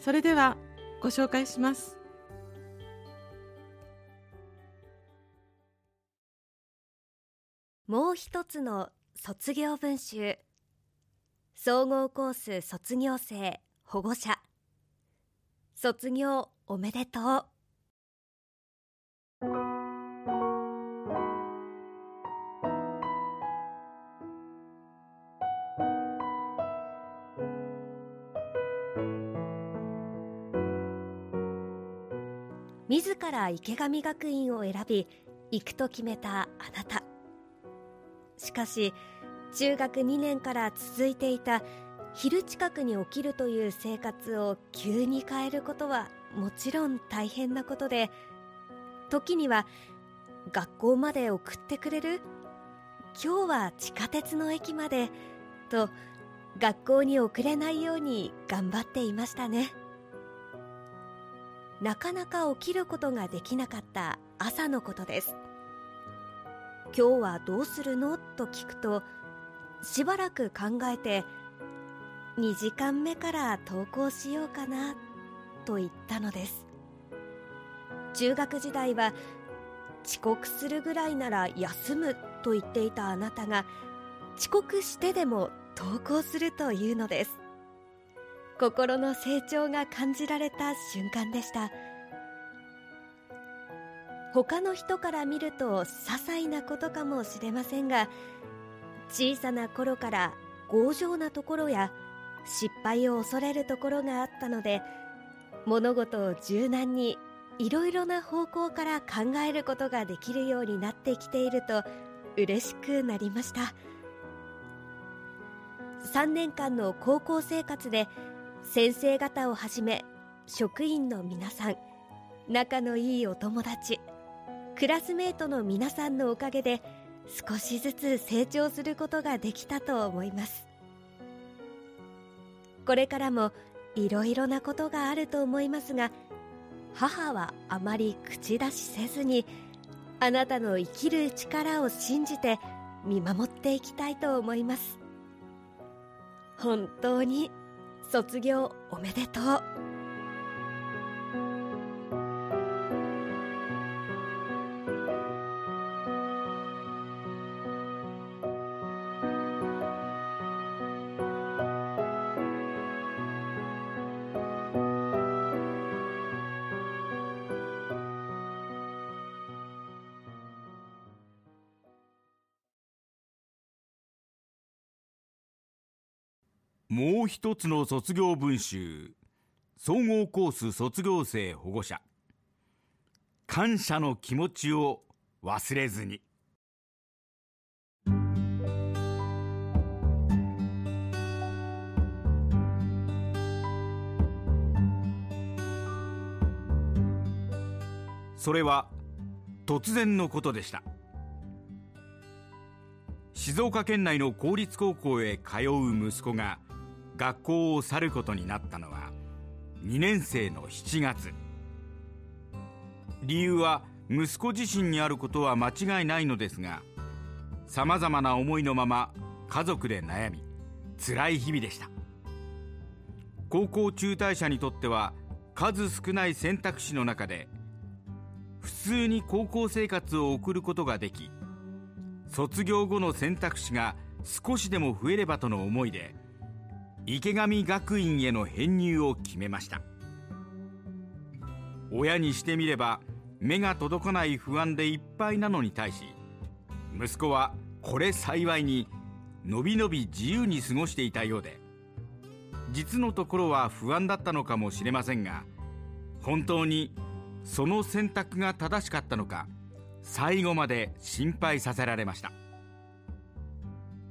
それではご紹介します。もう一つの卒業文集。総合コース卒業生保護者。卒業おめでとう。自ら池上学院を選び行くと決めたあなたしかし中学2年から続いていた昼近くに起きるという生活を急に変えることはもちろん大変なことで時には学校まで送ってくれる今日は地下鉄の駅までと学校に遅れないように頑張っていましたね。なかなか起きることができなかった朝のことです。今日はどうするの？と聞くとしばらく考えて2時間目から登校しようかなと言ったのです。中学時代は遅刻するぐらいなら休むと言っていたあなたが遅刻してでも登校するというのです。心の成長が感じられた瞬間でした。他の人から見ると些細なことかもしれませんが小さな頃から強情なところや失敗を恐れるところがあったので物事を柔軟にいろいろな方向から考えることができるようになってきていると嬉しくなりました。3年間の高校生活で先生方をはじめ職員の皆さん仲のいいお友達クラスメートの皆さんのおかげで少しずつ成長することができたと思います。これからもいろいろなことがあると思いますが母はあまり口出しせずにあなたの生きる力を信じて見守っていきたいと思います。本当に卒業おめでとう。もう一つの卒業文集。総合コース卒業生保護者。感謝の気持ちを忘れずに。それは突然のことでした。静岡県内の公立高校へ通う息子が学校を去ることになったのは2年生の7月。理由は息子自身にあることは間違いないのですがさまざまな思いのまま家族で悩み辛い日々でした。高校中退者にとっては数少ない選択肢の中で普通に高校生活を送ることができ卒業後の選択肢が少しでも増えればとの思いで池上学院への編入を決めました。親にしてみれば目が届かない不安でいっぱいなのに対し息子はこれ幸いにのびのび自由に過ごしていたようで実のところは不安だったのかもしれませんが本当にその選択が正しかったのか最後まで心配させられました。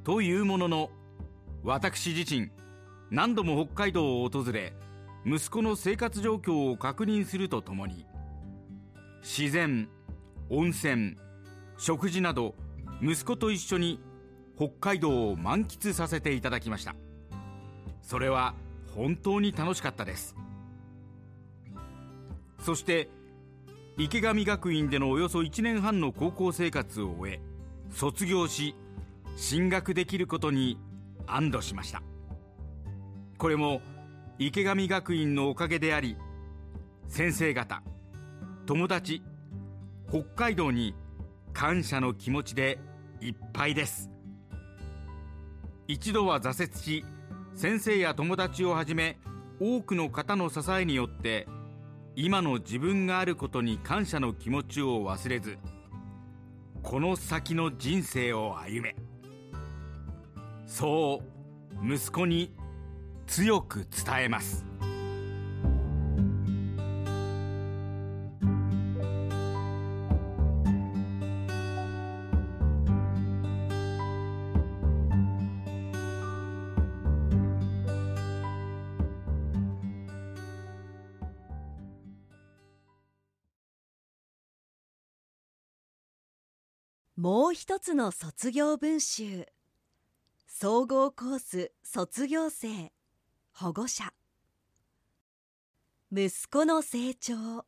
というものの私自身何度も北海道を訪れ息子の生活状況を確認するとともに自然温泉食事など息子と一緒に北海道を満喫させていただきました。それは本当に楽しかったです。そして池上学院でのおよそ1年半の高校生活を終え卒業し進学できることに安堵しました。これも池上学院のおかげであり先生方友達北海道に感謝の気持ちでいっぱいです。一度は挫折し先生や友達をはじめ多くの方の支えによって今の自分があることに感謝の気持ちを忘れずこの先の人生を歩め。そう息子に強く伝えます。もう一つの卒業文集。総合コース卒業生。保護者。息子の成長。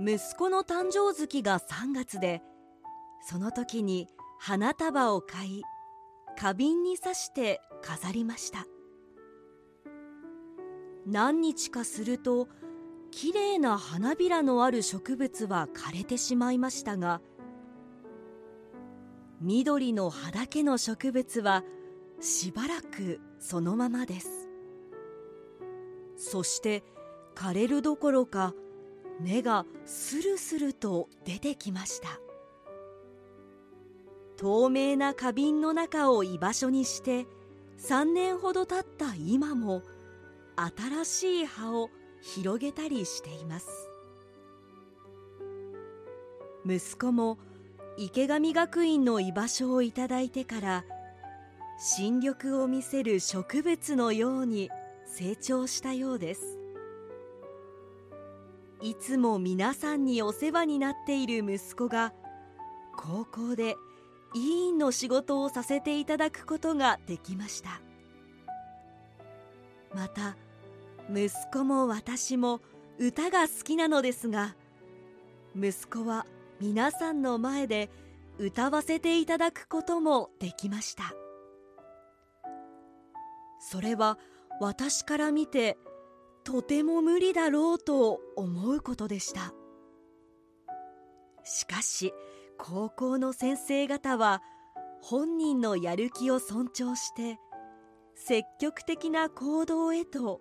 息子の誕生月が3月でその時に花束を買い花瓶に刺して飾りました。何日かするときれいな花びらのある植物は枯れてしまいましたが緑の葉だけの植物はしばらくそのままです。そして枯れるどころか根がスルスルと出てきました。透明な花瓶の中を居場所にして3年ほど経った今も新しい葉を広げたりしています。息子も池上学院の居場所をいただいてから新緑を見せる植物のように成長したようです。いつも皆さんにお世話になっている息子が高校で委員の仕事をさせていただくことができました。また息子も私も歌が好きなのですが息子は皆さんの前で歌わせていただくこともできました。それは私から見てとても無理だろうと思うことでした。しかし高校の先生方は本人のやる気を尊重して積極的な行動へと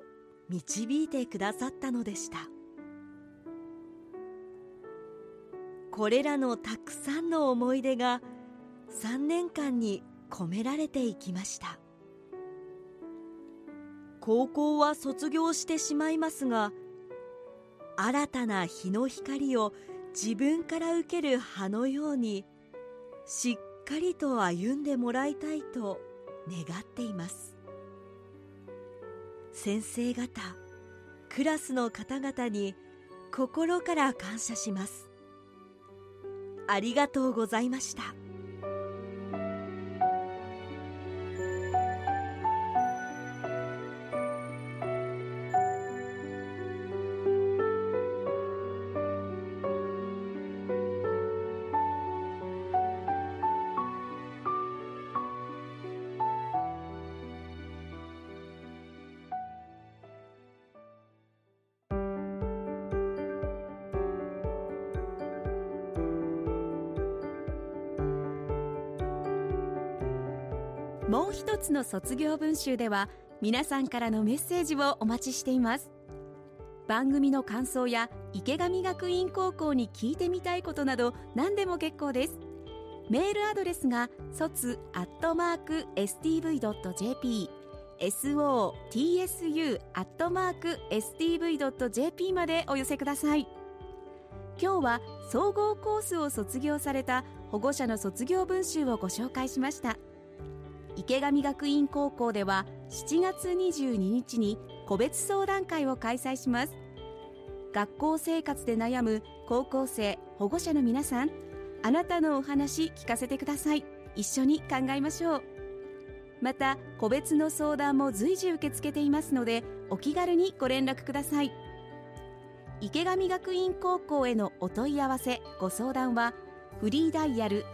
導いてくださったのでした。これらのたくさんの思い出が3年間に込められていきました。高校は卒業してしまいますが新たな日の光を自分から受ける葉のようにしっかりと歩んでもらいたいと願っています。先生方クラスの方々に心から感謝します。ありがとうございました。もう一つの卒業文集では皆さんからのメッセージをお待ちしています。番組の感想や池上学院高校に聞いてみたいことなど何でも結構です。メールアドレスが卒アットマーク stv.jp sotsu アットマーク stv.jp までお寄せください。今日は総合コースを卒業された保護者の卒業文集をご紹介しました。池上学院高校では7月22日に個別相談会を開催します。学校生活で悩む高校生保護者の皆さんあなたのお話聞かせてください。一緒に考えましょう。また個別の相談も随時受け付けていますのでお気軽にご連絡ください。池上学院高校へのお問い合わせご相談はフリーダイヤル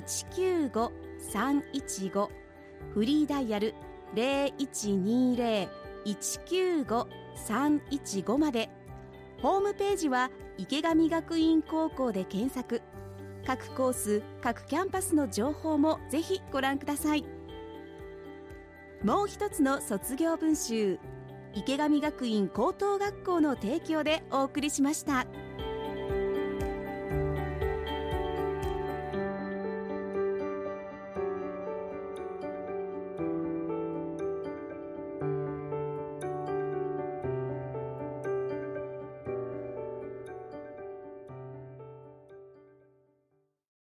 195-315フリーダイヤル0120-195-315まで。ホームページは池上学院高校で検索。各コース各キャンパスの情報もぜひご覧ください。もう一つの卒業文集池上学院高等学校の提供でお送りしました。